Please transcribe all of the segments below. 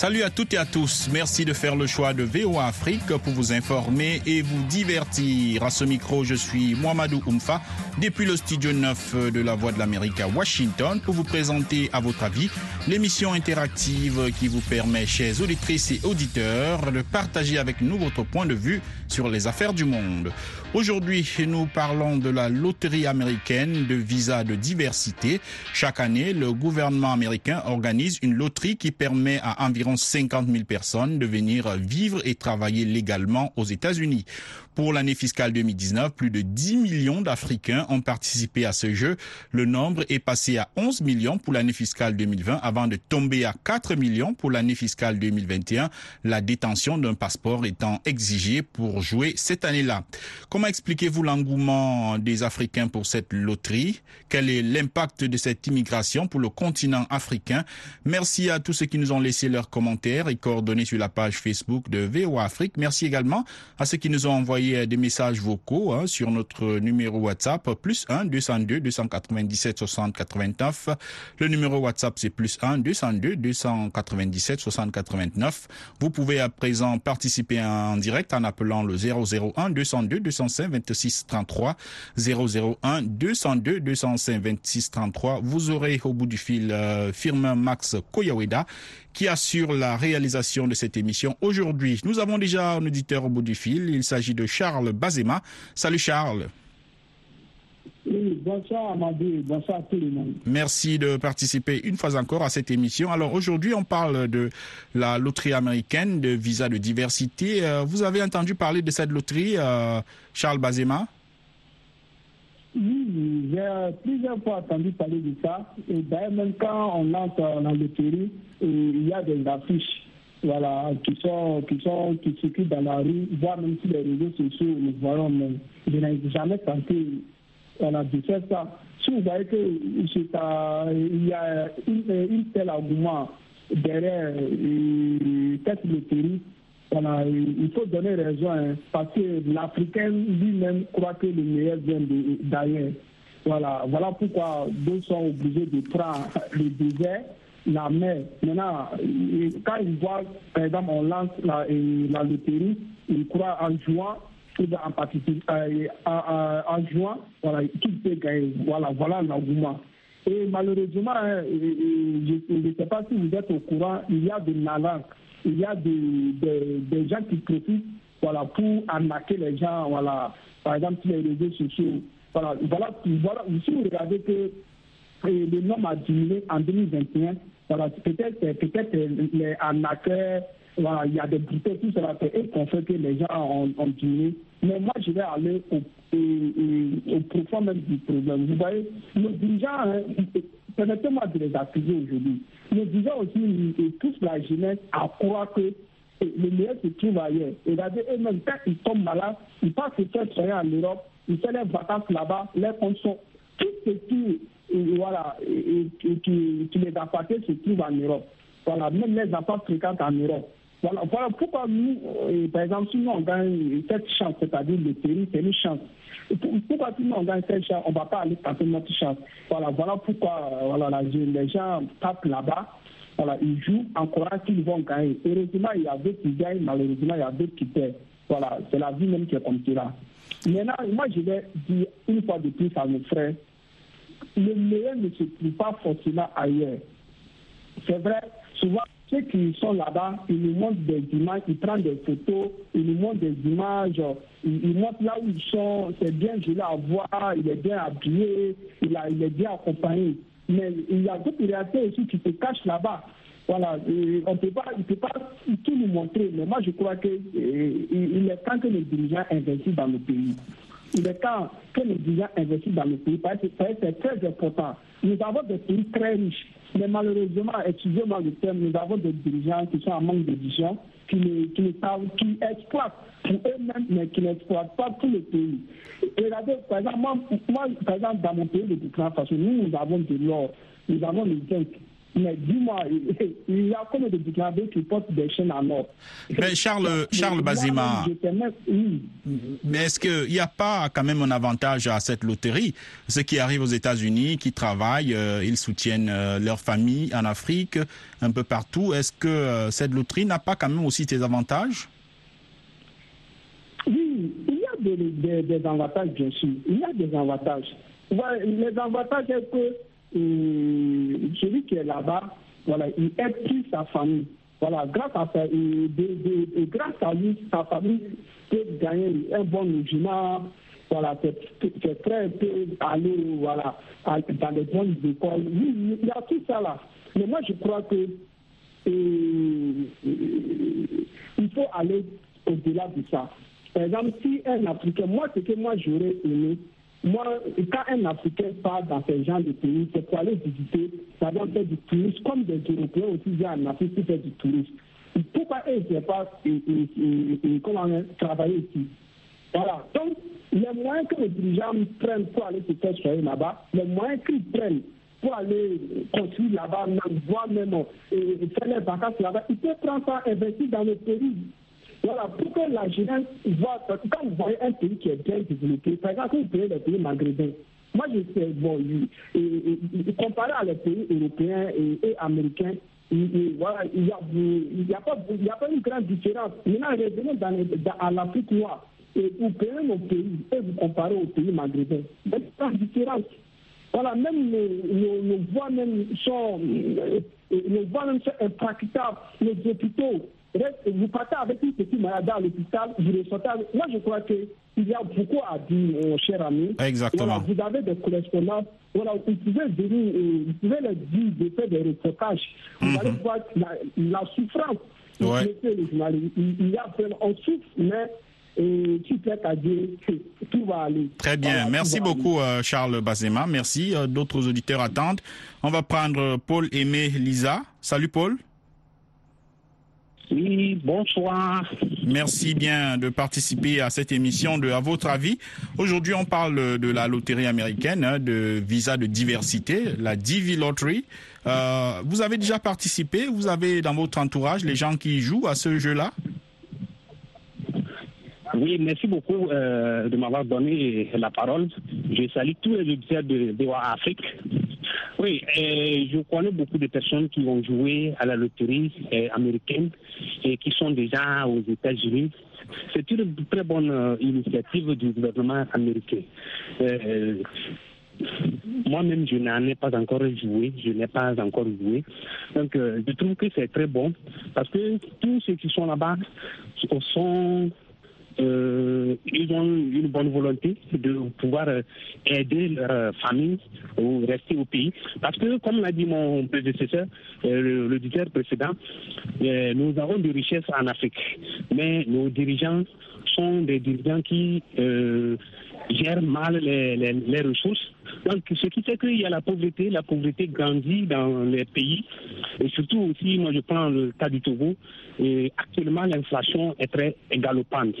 Salut à toutes et à tous. Merci de faire le choix de VOA Afrique pour vous informer et vous divertir. À ce micro, je suis Mohamedou Oumfa depuis le studio 9 de la Voix de l'Amérique à Washington pour vous présenter à votre avis l'émission interactive qui vous permet, chers auditrices et auditeurs, de partager avec nous votre point de vue sur les affaires du monde. Aujourd'hui, nous parlons de la loterie américaine de visa de diversité. Chaque année, le gouvernement américain organise une loterie qui permet à environ 50 000 personnes de venir vivre et travailler légalement aux États-Unis. Pour l'année fiscale 2019, plus de 10 millions d'Africains ont participé à ce jeu. Le nombre est passé à 11 millions pour l'année fiscale 2020 avant de tomber à 4 millions pour l'année fiscale 2021, la détention d'un passeport étant exigée pour jouer cette année-là. Comment expliquez-vous l'engouement des Africains pour cette loterie? Quel est l'impact de cette immigration pour le continent africain? Merci à tous ceux qui nous ont laissé leurs commentaires et coordonnées sur la page Facebook de VOA Afrique. Merci également à ceux qui nous ont envoyé des messages vocaux hein, sur notre numéro WhatsApp plus 1 202 297 60 89. Le numéro WhatsApp c'est plus 1 202 297 60 89. Vous pouvez à présent participer en direct en appelant le 001 202 205 26 33 001 202 205 26 33. Vous aurez au bout du fil euh, Firmin Max Koyaweda qui assure la réalisation de cette émission aujourd'hui. Nous avons déjà un auditeur au bout du fil. Il s'agit de Charles Bazema. Salut Charles. Oui, bonsoir Amadou, bonsoir à tout le monde. Merci de participer une fois encore à cette émission. Alors aujourd'hui, on parle de la loterie américaine de visa de diversité. Euh, vous avez entendu parler de cette loterie, euh, Charles Bazema? Oui, j'ai plusieurs fois entendu parler de ça. Et d'ailleurs, même quand on lance la loterie, il y a des affiches voilà, qui sont qui sont qui circulent dans la rue, voire même sur les réseaux sociaux, nous voyons, mais je n'ai jamais tenté voilà, de faire ça. Si vous voyez qu'il y a une tel argument derrière cette loterie, il faut donner raison, hein, parce que l'Africain lui-même croit que le meilleur vient d'ailleurs. Voilà, voilà pourquoi deux sont obligés de prendre le désert la mer. Maintenant, quand ils voient, par exemple, on lance la, la loterie, ils croient en jouant, en participer, euh, en, jouant, voilà, peut gagner. Voilà, voilà l'argument. Et malheureusement, hein, je ne sais pas si vous êtes au courant, il y a des malins, il y a des, des, gens qui profitent voilà, pour arnaquer les gens, voilà, par exemple sur les réseaux sociaux. Voilà, voilà, si vous regardez que le nombre a diminué en 2021. Voilà, peut-être peut-être les arnaqueurs, il y a des brutaux, tout cela et qu'on fait que les gens ont, ont. Mais moi, je vais aller au, profond même du problème. Vous voyez, nos dirigeants, hein, permettez-moi de les accuser aujourd'hui. Nos dirigeants aussi, ils poussent la jeunesse à croire que le meilleur se trouve ailleurs. Et regardez, eux-mêmes, quand ils tombent malades, ils passent se faire en Europe, ils font leurs vacances là-bas, leurs comptes sont tout ce qui et, voilà, et, et, qui les se trouvent en Europe. Voilà, même les enfants fréquentent en Europe. Voilà, pourquoi nous, euh, par exemple, si nous on gagne cette chance, c'est-à-dire le pays, c'est une chance. Pourquoi si nous on gagne cette chance, on ne va pas aller tenter notre chance? Voilà, voilà pourquoi euh, voilà, les gens tapent là-bas. Voilà, ils jouent en croyant qu'ils vont gagner. Heureusement, il y a d'autres qui gagnent, malheureusement, il y a d'autres qui perdent. Voilà, c'est la vie même qui est comme cela. Maintenant, moi, je vais dire une fois de plus à mes frères, le meilleur ne se trouve pas forcément ailleurs. C'est vrai, souvent, ceux qui sont là-bas, ils nous montrent des images, ils prennent des photos, ils nous montrent des images, ils, montrent là où ils sont, c'est bien joli à voir, il est bien habillé, il, a, il est bien accompagné. Mais il y a d'autres réalités aussi qui se cachent là-bas. Voilà, on peut pas, il ne peut pas tout nous montrer, mais moi je crois qu'il est temps que les dirigeants investissent dans le pays il est temps que les dirigeants investissent dans le pays parce que c'est très important. Nous avons des pays très riches, mais malheureusement, excusez-moi le terme, nous avons des dirigeants qui sont en manque de vision, qui, qui, qui exploitent pour eux-mêmes, mais qui n'exploitent pas tout le pays. Et regardez, par exemple, moi, par exemple, dans mon pays de Burkina Faso, nous, nous avons de l'or, nous avons le zinc. Mais dis-moi, il y a comme des Burkinabés qui portent des chaînes en or? Mais Charles, Charles Bazima, mais est-ce qu'il n'y a pas quand même un avantage à cette loterie? Ceux qui arrivent aux États-Unis, qui travaillent, euh, ils soutiennent euh, leur famille en Afrique, un peu partout. Est-ce que euh, cette loterie n'a pas quand même aussi des avantages? Oui, il y a des, des, avantages, bien sûr. Il y a des avantages. les avantages, c'est que celui qui est là-bas, voilà, il aide plus sa famille. Voilà, grâce à, et, grâce à lui, sa famille peut gagner un bon logement. Voilà, c'est très peu aller voilà, dans les bonnes écoles. Oui, il y a tout ça là. Mais moi, je crois que il faut aller au-delà de ça. Par exemple, si un Africain, moi, ce que moi j'aurais aimé, moi, quand un Africain part dans ce genre de pays, c'est pour aller visiter, ça doit faire du tourisme, comme des Européens aussi viennent en Afrique pour faire du tourisme. Pourquoi eux ne pas comment travailler ici? Voilà. Donc, les moyens que les dirigeants prennent pour aller se faire soigner là-bas, les moyens qu'ils prennent pour aller construire là-bas, voire même faire les vacances là-bas, ils peuvent prendre ça, investir dans le pays. Voilà, pour que la voit, quand vous voyez un pays qui est bien développé, par exemple, vous prenez les pays maghrébins, moi je sais, bon, comparé à les pays européens et, américains, voilà, il n'y a, a, pas, a pas une grande différence. Maintenant, revenez dans, dans, à l'Afrique noire et vous prenez nos pays et vous comparez aux pays maghrébins. Il y a une grande différence. Voilà, même nos, nos, voies même sont, nos voies même sont hôpitaux vous partez avec une petite maladie à l'hôpital, vous ressortez Moi, je crois qu'il y a beaucoup à dire, mon cher ami. Exactement. vous avez des correspondances. Voilà, vous pouvez venir, euh, vous pouvez leur dire de faire des reportages. Vous mhm. allez voir la, souffrance. Ouais. Il, y a, on souffre, mais et tu peux à dire que tout va aller. Très bien. Merci beaucoup, euh, Charles Bazema. Merci. Euh, d'autres auditeurs attendent. On va prendre Paul Aimé Lisa. Salut, Paul. Oui, bonsoir. Merci bien de participer à cette émission de À votre avis. Aujourd'hui, on parle de la loterie américaine, hein, de visa de diversité, la Divi Lottery. Euh, vous avez déjà participé Vous avez dans votre entourage les gens qui jouent à ce jeu-là? Oui, merci beaucoup euh, de m'avoir donné la parole. Je salue tous les auditeurs de VOA Afrique. Oui, je connais beaucoup de personnes qui ont joué à la loterie euh, américaine et qui sont déjà aux États-Unis. C'est une très bonne euh, initiative du gouvernement américain. Euh, moi-même, je n'en ai pas encore joué, je n'ai pas encore joué. Donc, je trouve que c'est très bon parce que tous ceux qui sont là-bas sont euh, ils ont une bonne volonté de pouvoir euh, aider leur famille ou rester au pays. Parce que, comme l'a dit mon prédécesseur, euh, l'auditeur précédent, nous avons des richesses en Afrique. Mais nos dirigeants sont des dirigeants qui gèrent mal les, les, ressources. Donc, ce qui fait qu'il y a la pauvreté, la pauvreté grandit dans les pays. Et surtout aussi, moi je prends le cas du Togo, et actuellement l'inflation est très galopante.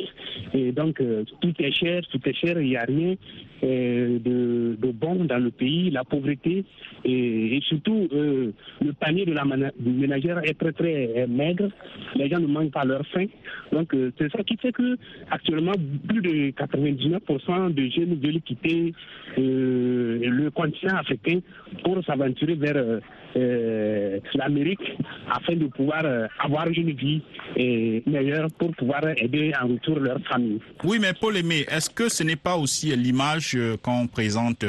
Et donc, euh, tout est cher, tout est cher, il n'y a rien euh, de, de, bon dans le pays, la pauvreté et, surtout euh, le panier de la ménagère est très très maigre, les gens ne mangent pas leur faim. Donc, c'est ça qui fait que actuellement plus de 99% de jeunes veulent quitter le continent africain pour s'aventurer vers euh, l'Amérique afin de pouvoir euh, avoir une vie euh, meilleure pour pouvoir aider en retour leur famille. Oui, mais Paul Aimé, est-ce que ce n'est pas aussi l'image qu'on présente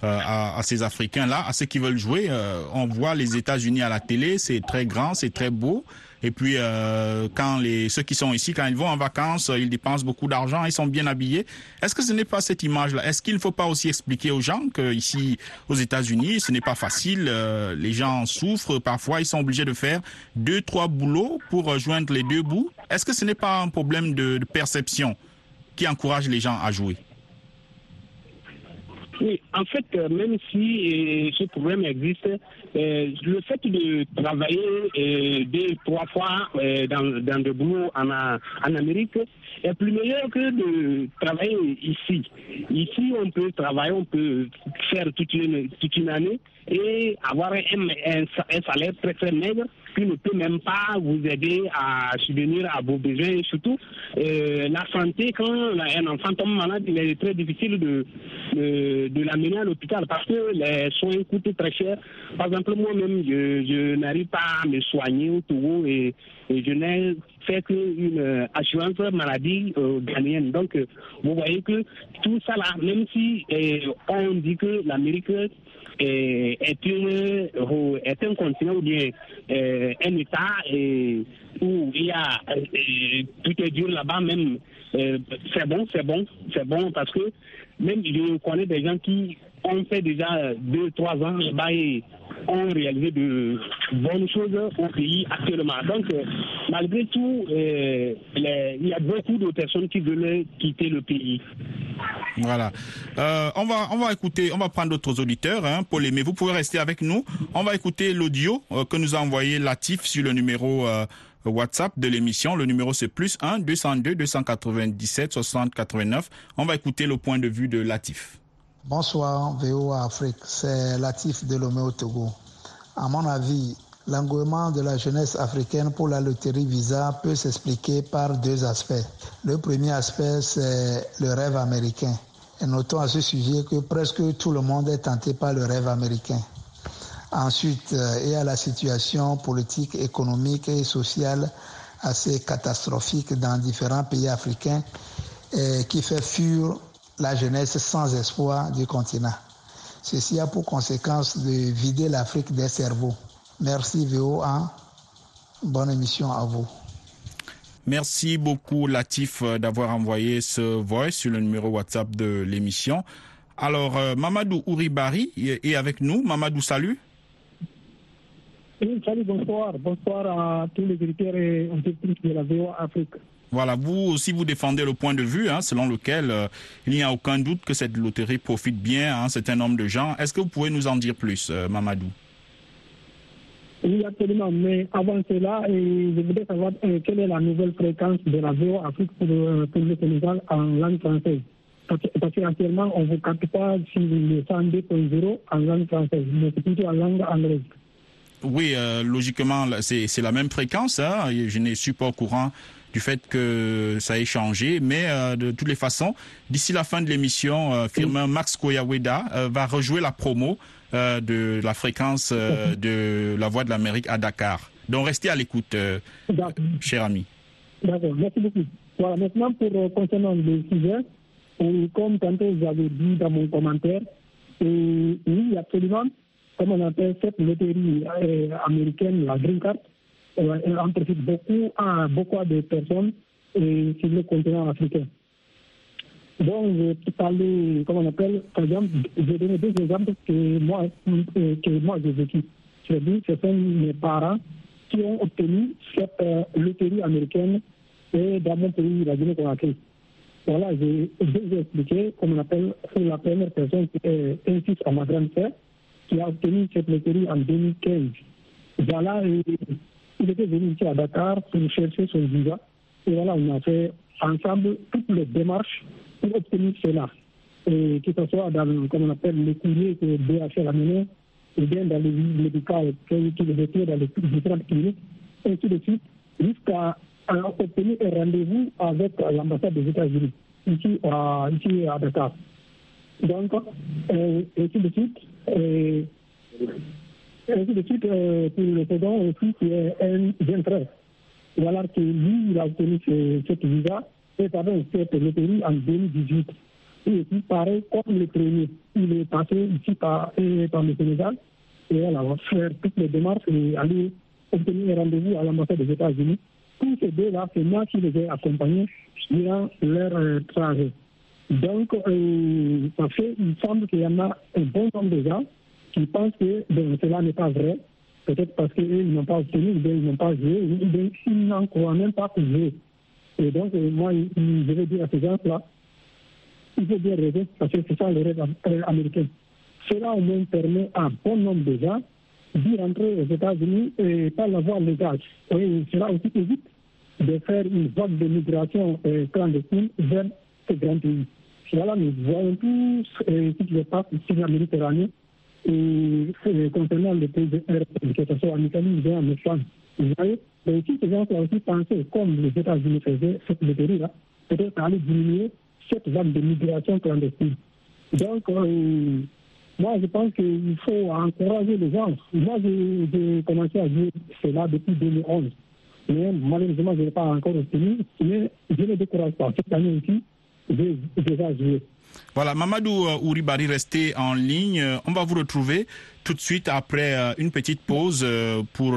à, ces Africains-là, à ceux qui veulent jouer? On voit les États-Unis à la télé, c'est très grand, c'est très beau. Et puis, euh, quand les, ceux qui sont ici, quand ils vont en vacances, ils dépensent beaucoup d'argent, ils sont bien habillés. Est-ce que ce n'est pas cette image-là? Est-ce qu'il ne faut pas aussi expliquer aux gens qu'ici, aux États-Unis, ce n'est pas facile euh, Les gens souffrent parfois, ils sont obligés de faire deux, trois boulots pour joindre les deux bouts. Est-ce que ce n'est pas un problème de perception qui encourage les gens à jouer? Oui, en fait, euh, même si ce problème existe, le fait de travailler deux, trois fois dans, dans le boulot en, en Amérique est plus meilleur que de travailler ici. Ici, on peut travailler, on peut faire toute une, toute une année et avoir un, un, salaire très très maigre qui ne peut même pas vous aider à subvenir à vos besoins et surtout euh, la santé quand un enfant tombe malade il est très difficile de, de, l'amener à l'hôpital parce que les soins coûtent très cher. Par exemple moi-même je, je n'arrive pas à me soigner au Togo et, et je n'ai fait qu'une assurance maladie euh, ghanéenne donc euh, vous voyez que tout ça là même si on dit que l'Amérique est, euh, un continent ou bien euh, un État où il y a euh, tout est dur là-bas même. c'est bon, c'est bon, c'est bon parce que même je connais des gens qui ont fait déjà deux, trois ans là-bas et ont réalisé de bonnes choses au pays actuellement. Donc, malgré tout, il y a beaucoup de personnes qui veulent quitter le pays. Voilà. Euh, on va on va écouter, on va prendre d'autres auditeurs, hein, Paul mais vous pouvez rester avec nous. On va écouter l'audio euh, que nous a envoyé Latif sur le numéro euh, WhatsApp de l'émission. Le numéro c'est plus 1 202 297 60 89. On va écouter le point de vue de Latif. Bonsoir VOA Afrique, c'est Latif de Lomé au Togo. À mon avis, L'engouement de la jeunesse africaine pour la loterie Visa peut s'expliquer par deux aspects. Le premier aspect, c'est le rêve américain. Et notons à ce sujet que presque tout le monde est tenté par le rêve américain. Ensuite, il y a la situation politique, économique et sociale assez catastrophique dans différents pays africains qui fait fuir la jeunesse sans espoir du continent. Ceci a pour conséquence de vider l'Afrique des cerveaux. Merci VOA. Bonne émission à vous. Merci beaucoup Latif euh, d'avoir envoyé ce voice sur le numéro WhatsApp de l'émission. Alors euh, Mamadou Ouribari est avec nous. Mamadou, salut. Oui, salut, bonsoir. Bonsoir à tous les directeurs et entreprises de la VOA Afrique. Voilà, vous aussi vous défendez le point de vue hein, selon lequel euh, il n'y a aucun doute que cette loterie profite bien à un certain nombre de gens. Est-ce que vous pouvez nous en dire plus, Mamadou? Oui, absolument. Mais avant cela, je voudrais savoir euh, quelle est la nouvelle fréquence de la VO Afrique pour, euh, pour le Sénégal en langue française? Parce, qu'actuellement, on vous capte pas sur le 102.0 en langue française, mais c'est plutôt en langue anglaise. Oui, euh, logiquement, c'est la même fréquence. Hein. Je ne suis pas au courant du fait que ça ait changé, mais de toutes les façons, d'ici la fin de l'émission, firme Max Koyaweda va rejouer la promo euh, de la fréquence euh, de la Voix de l'Amérique à Dakar. Donc restez à l'écoute, euh, cher ami. D'accord, merci beaucoup. Voilà, maintenant pour concernant le sujet, comme tantôt vous avez dit dans mon commentaire, et, oui, absolument, comme on appelle cette loterie américaine, la Green Card, elle en profite beaucoup à beaucoup de personnes et sur le continent africain. Donc, je peux parler, comment on appelle, par exemple, je vais donner deux exemples que moi, euh, que moi j'ai vécu. C'est dit, ce sont mes parents qui ont obtenu cette euh, loterie américaine et dans mon pays, la Guinée-Conakry. Voilà, j'ai expliqué, comme on appelle, c'est la première personne qui est un fils à ma grande sœur qui a obtenu cette loterie en 2015. Voilà, il était venu ici à Dakar pour chercher son visa. Et voilà, on a fait ensemble toutes les démarches pour obtenir cela. Et que ce soit dans, comme on appelle, les courriers que DHL a mené, ou bien dans les visites médicales qu'il retire dans les différentes cliniques, ainsi de suite, jusqu'à obtenir un rendez-vous avec l'ambassade des États-Unis, ici à, ici à Dakar. Donc, euh, ainsi de suite, ainsi de suite, euh, pour le second aussi, qui est un jeune frère. Voilà que lui, il a obtenu cette visa et pardon, cette loterie en 2018. Et puis, pareil, comme le premier, il est passé ici par, par le Sénégal. Et on va faire toutes les démarches et aller obtenir un rendez-vous à l'ambassade des États-Unis. Tous ces deux-là, c'est moi qui les ai accompagnés durant leur euh, trajet. Donc, euh, ça fait, semble qu'il y en a un bon nombre de gens qui pensent que cela n'est pas vrai. Peut-être parce qu'ils n'ont pas obtenu, ils n'ont pas joué, ou ils n'en croient même pas pour jouer. Et donc, euh, moi, je vais dire à ces gens-là, il faut bien rêver, parce que c'est ça le rêve américain. Cela au moins permet à un bon nombre de gens d'y rentrer aux États-Unis et par la voie légale. Et cela aussi évite de faire une vague de migration clandestine vers ces grands pays. Voilà, nous voyons tous ce qui se passe ici en Méditerranée et concernant les pays de que ce soit en Italie ou en Espagne. Vous mais si ces gens-là aussi pensaient, comme les États-Unis faisaient cette méthode-là, peut-être allait diminuer cette vague de migration clandestine. Donc, euh, moi, je pense qu'il faut encourager les gens. Moi, j'ai commencé à jouer cela depuis 2011. Mais malheureusement, je n'ai pas encore obtenu. Mais je ne décourage pas. Cette année aussi, j'ai déjà joué. Voilà, Mamadou Ouribari, restez en ligne. On va vous retrouver tout de suite après une petite pause pour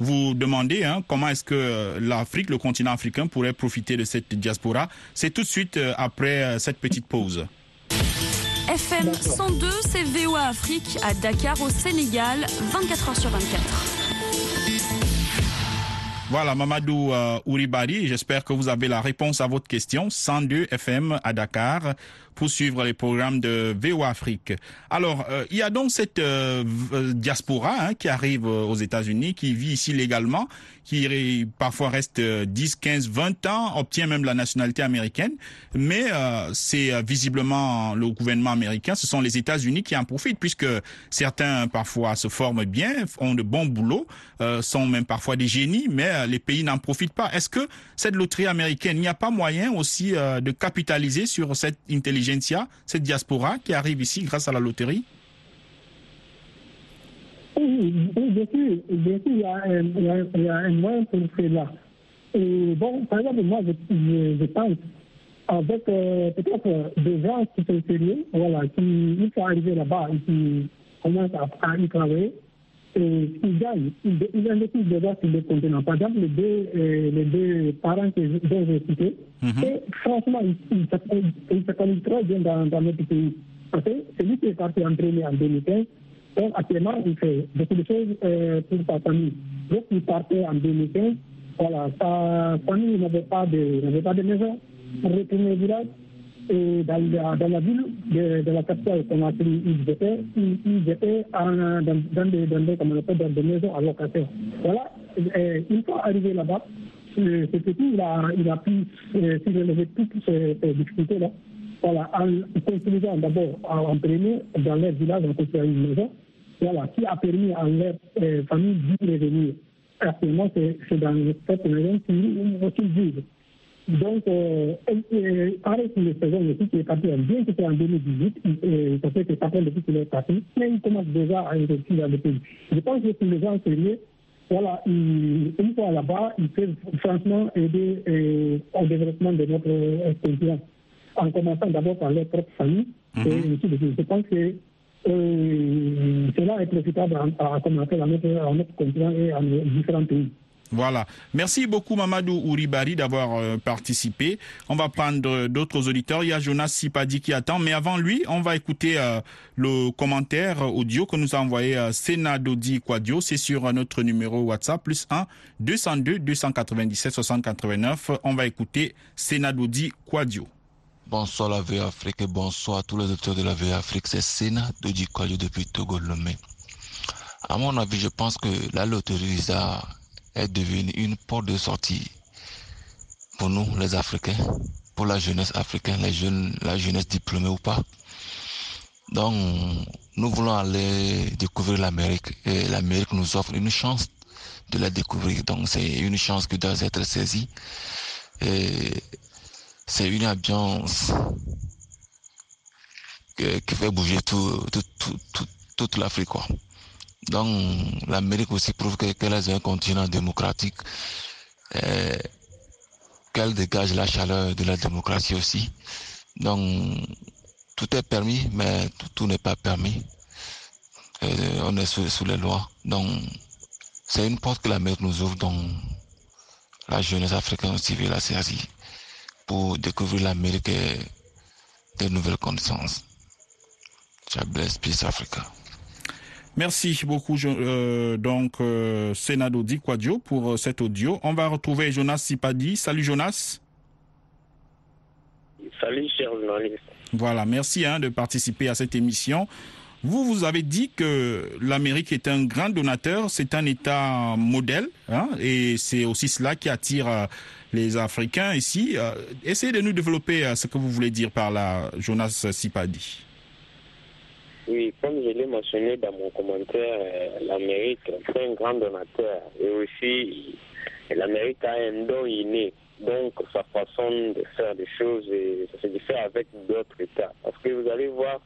vous demander hein, comment est-ce que l'Afrique, le continent africain, pourrait profiter de cette diaspora. C'est tout de suite après cette petite pause. FM 102, c'est VOA Afrique à Dakar au Sénégal, 24 heures sur 24. Voilà, Mamadou euh, Ouribari, j'espère que vous avez la réponse à votre question. 102 FM à Dakar pour suivre les programmes de VOA Afrique. Alors, euh, il y a donc cette euh, diaspora hein, qui arrive aux États-Unis, qui vit ici légalement, qui parfois reste 10, 15, 20 ans, obtient même la nationalité américaine, mais euh, c'est visiblement le gouvernement américain, ce sont les États-Unis qui en profitent, puisque certains parfois se forment bien, ont de bons boulots, euh, sont même parfois des génies, mais les pays n'en profitent pas. Est-ce que cette loterie américaine, il n'y a pas moyen aussi euh, de capitaliser sur cette intelligentsia, cette diaspora qui arrive ici grâce à la loterie? Oui, bien sûr, bien sûr, il y, a un, il, y a, il y a un moyen pour cela. Et bon, par exemple, moi, je, je, je pense avec euh, peut-être des gens qui sont sérieux, voilà, qui, une fois arrivés là-bas et qui commencent à, à y travailler, et ils gagnent, ils, ils investissent déjà sur des contenants. Par exemple, les deux, euh, les deux parents que je, dont j'ai cités, Mhm. et franchement, ils, ils, ils s'appellent très bien dans, dans notre pays. Parce que celui qui est parti en premier en 2015, donc actuellement, il fait beaucoup de choses euh, pour sa famille. Donc, il partait en 2015. Voilà, sa famille n'avait pas de, n'avait pas de maison pour retourner au village. Et dans la, dans la ville de, de la capitale, Conakry, ils étaient, ils, étaient en, dans, des, dans, des, comment on appelle, dans des maisons à location. Voilà, et une fois arrivé là-bas, ce petit, il a, il a pu euh, relever toutes ces, ces difficultés-là. Voilà, en construisant d'abord en, premier dans leur village, en construisant une maison, voilà, qui a permis à leur euh, famille d'y revenir. Actuellement, c'est dans cette maison qu'ils vivent. Donc, euh, et pareil pour les saisons aussi qui est parti, bien que c'était en 2018, euh, ça fait que ça fait depuis qu'il est parti, mais il commence déjà à investir dans le pays. Je pense que pour les gens sérieux, voilà, une fois là-bas, ils peuvent franchement aider euh, au développement de notre euh, continent, en commençant d'abord par leur propre famille. Et suite. je pense que euh, cela est profitable à, à commencer à notre, à notre continent et à nos différents pays. Voilà. Merci beaucoup Mamadou Ouribari d'avoir euh, participé. On va prendre euh, d'autres auditeurs. Il y a Jonas Sipadi qui attend, mais avant lui, on va écouter euh, le commentaire audio que nous a envoyé euh, Senadodi Quadio. C'est sur euh, notre numéro WhatsApp plus 1 202 297 60 89. On va écouter Senadodi Quadio. Bonsoir la VA Afrique et bonsoir tous les auditeurs de la VA Afrique. C'est Sena de Dikoyo depuis Togo Lomé. À mon avis, je pense que la loterie Visa est devenue une porte de sortie pour nous, les Africains, pour la jeunesse africaine, les jeunes, la jeunesse diplômée ou pas. Donc, nous voulons aller découvrir l'Amérique et l'Amérique nous offre une chance de la découvrir. Donc, c'est une chance qui doit être saisie. Et c'est une ambiance que- qui fait bouger tout, tout, tout, tout- toute l'Afrique. Donc, l'Amérique aussi prouve que- qu'elle est un continent démocratique, euh, qu'elle dégage la chaleur de la démocratie aussi. Donc, tout est permis, mais tout, n'est pas permis. Euh, on est sous, les lois. Donc, c'est une porte que l'Amérique nous ouvre, donc la jeunesse africaine aussi veut la saisir pour découvrir l'Amérique et de nouvelles connaissances. God bless, peace Africa. Merci beaucoup, euh, donc, euh, Senadodi Quadio pour euh, cet audio. On va retrouver Jonas Sipadi. Salut Jonas. Salut, cher journaliste. Voilà, merci hein, de participer à cette émission. Vous, vous avez dit que l'Amérique est un grand donateur, c'est un État modèle, hein, et c'est aussi cela qui attire euh, les Africains ici. Euh, essayez de nous développer euh, ce que vous voulez dire par là, Jonas Sipadi. Oui, comme je l'ai mentionné dans mon commentaire, l'Amérique est un grand donateur et aussi l'Amérique a un don inné. Donc, sa façon de faire des choses, ça se diffère avec d'autres États. Parce que vous allez voir,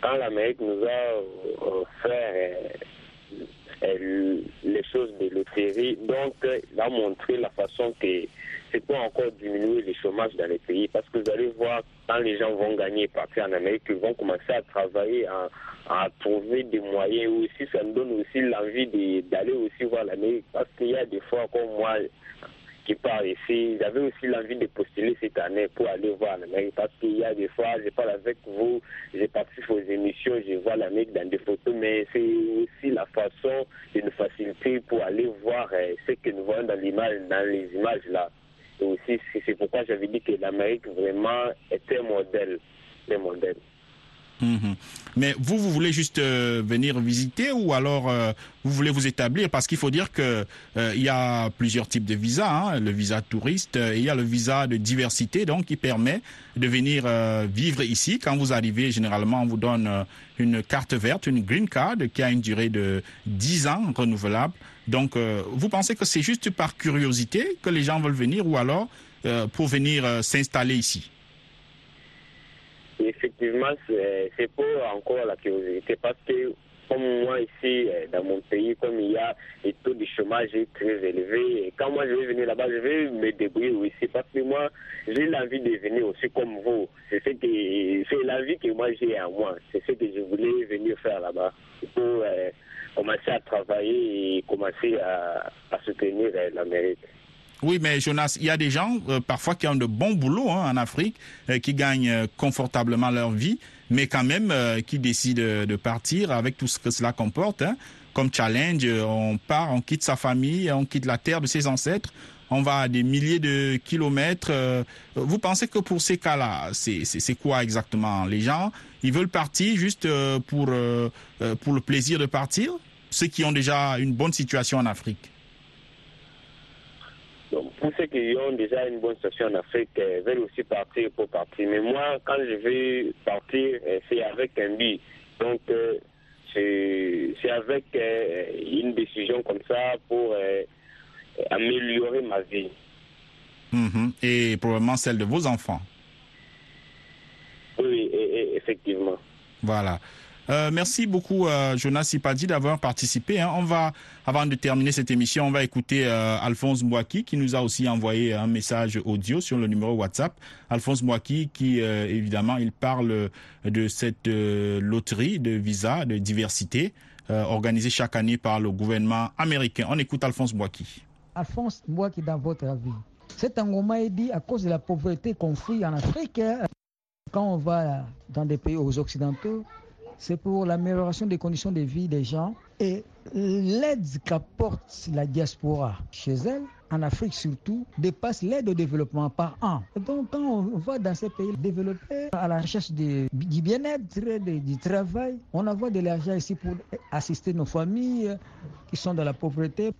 quand l'Amérique nous a offert les choses de loterie, donc, il a montré la façon que c'est pour encore diminuer le chômage dans les pays. Parce que vous allez voir, quand les gens vont gagner partir en Amérique, ils vont commencer à travailler, à, trouver des moyens. Aussi, ça nous donne aussi l'envie d'aller aussi voir l'Amérique. Parce qu'il y a des fois, comme moi, qui parle ici. J'avais aussi l'envie de postuler cette année pour aller voir l'Amérique parce qu'il y a des fois, je parle avec vous, je participe aux émissions, je vois l'Amérique dans des photos, mais c'est aussi la façon de nous faciliter pour aller voir euh, ce que nous voyons dans dans les images là. Et aussi, c'est pourquoi j'avais dit que l'Amérique vraiment était un modèle, un modèle. Mhm. Mais vous, vous voulez juste euh, venir visiter ou alors euh, vous voulez vous établir? Parce qu'il faut dire que euh, il y a plusieurs types de visas. Hein. le visa touriste, et il y a le visa de diversité, donc qui permet de venir vivre ici. Quand vous arrivez, généralement, on vous donne une carte verte, une green card, qui a une durée de 10 ans renouvelable. Donc, vous pensez que c'est juste par curiosité que les gens veulent venir ou alors pour venir s'installer ici? Effectivement, c'est pour encore la curiosité parce que comme moi ici, euh, dans mon pays, comme il y a le taux de chômage très élevé, et quand moi je vais venir là-bas, je vais me débrouiller aussi parce que moi, j'ai l'envie de venir aussi comme vous. C'est ce c'est l'envie que moi j'ai à moi. C'est ce que je voulais venir faire là-bas pour euh, commencer à travailler et commencer à, à soutenir euh, l'Amérique. Oui, mais Jonas, il y a des gens euh, parfois qui ont de bons boulots hein, en Afrique, euh, qui gagnent euh, confortablement leur vie, mais quand même qui décident de partir avec tout ce que cela comporte. Hein. Comme challenge, on part, on quitte sa famille, on quitte la terre de ses ancêtres, on va à des milliers de kilomètres. vous pensez que pour ces cas-là, c'est quoi exactement? Les gens, ils veulent partir juste pour, pour le plaisir de partir? Ceux qui ont déjà une bonne situation en Afrique? Pour ceux qui ont déjà une bonne situation en Afrique, euh, veulent aussi partir pour partir. Mais moi, quand je vais partir, euh, c'est avec un but. Donc, euh, c'est avec une décision comme ça pour améliorer ma vie. Mhm. Et probablement celle de vos enfants. Oui, effectivement. Voilà. Euh, merci beaucoup, euh, Jonas Sipadi, d'avoir participé. Hein. On va, avant de terminer cette émission, on va écouter euh, Alphonse Mouaki qui nous a aussi envoyé un message audio sur le numéro WhatsApp. Alphonse Mouaki qui, évidemment, il parle de cette loterie de visa de diversité organisée chaque année par le gouvernement américain. On écoute Alphonse Mouaki. Alphonse Mouaki, dans votre avis, cet engouement est dit à cause de la pauvreté conflit en Afrique. Hein. Quand on va dans des pays occidentaux, c'est pour l'amélioration des conditions de vie des gens et l'aide qu'apporte la diaspora chez elle, en Afrique surtout, dépasse l'aide au développement par an. Donc quand on va dans ces pays développer à la recherche du bien-être, du travail, on envoie de l'argent ici pour assister nos familles qui sont dans la pauvreté.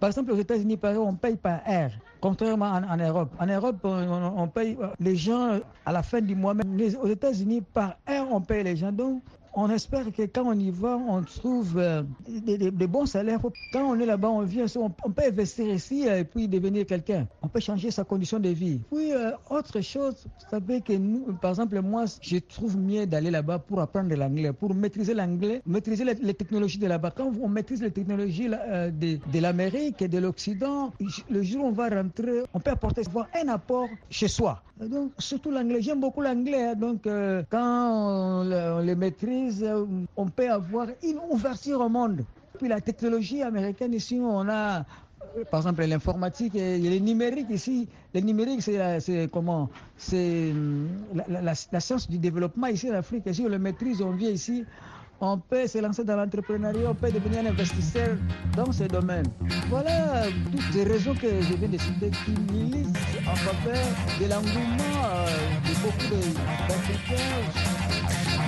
Par exemple, aux États-Unis, on paye par air, contrairement en, Europe. En Europe, on, paye les gens à la fin du mois. Mais aux États-Unis, par air, on paye les gens. Donc, on espère que quand on y va, on trouve euh, des, bons salaires. Quand on est là-bas, on vient, on, peut investir ici et puis devenir quelqu'un. On peut changer sa condition de vie. Puis, euh, autre chose, vous savez que nous, par exemple, moi, je trouve mieux d'aller là-bas pour apprendre l'anglais, pour maîtriser l'anglais, maîtriser les, technologies de là-bas. Quand on maîtrise les technologies euh, de, de l'Amérique et de l'Occident, le jour où on va rentrer, on peut apporter un apport chez soi. Donc, surtout l'anglais. J'aime beaucoup l'anglais. Hein. Donc, euh, quand on, les maîtrise, on peut avoir une ouverture au monde. Puis la technologie américaine, ici, on a, euh, par exemple, l'informatique et le numérique ici. Le numérique, c'est comment? C'est hum, la, science du développement ici en Afrique. Si on le maîtrise, on vient ici, on peut se lancer dans l'entrepreneuriat, on peut devenir un investisseur dans ce domaine. Voilà toutes les raisons que je viens de citer qui en faveur de l'engouement euh, de beaucoup d'Africains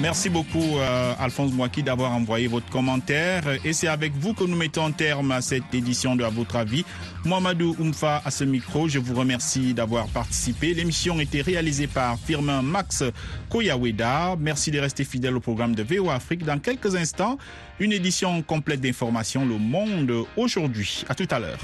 Merci beaucoup, euh, Alphonse Mouaki, d'avoir envoyé votre commentaire. Et c'est avec vous que nous mettons terme à cette édition de À votre avis. Mohamedou Oumfa à ce micro. Je vous remercie d'avoir participé. L'émission a été réalisée par Firmin Max Koyaweda. Merci de rester fidèle au programme de VO Afrique. Dans quelques instants, une édition complète d'informations Le Monde aujourd'hui. À tout à l'heure.